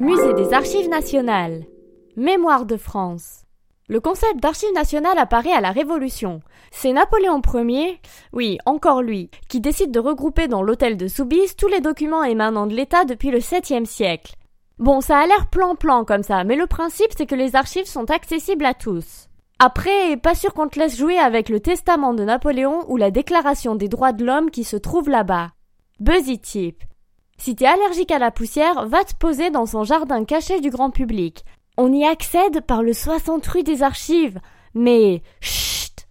Musée des Archives nationales. Mémoire de France. Le concept d'archives nationales apparaît à la Révolution. C'est Napoléon Ier, oui, encore lui, qui décide de regrouper dans l'hôtel de Soubise tous les documents émanant de l'État depuis le 7e siècle. Bon, ça a l'air plan-plan comme ça, mais le principe c'est que les archives sont accessibles à tous. Après, pas sûr qu'on te laisse jouer avec le testament de Napoléon ou la déclaration des droits de l'homme qui se trouve là-bas. Buzzy tip. Si t'es allergique à la poussière, va te poser dans son jardin caché du grand public. On y accède par le 60 rue des archives. Mais,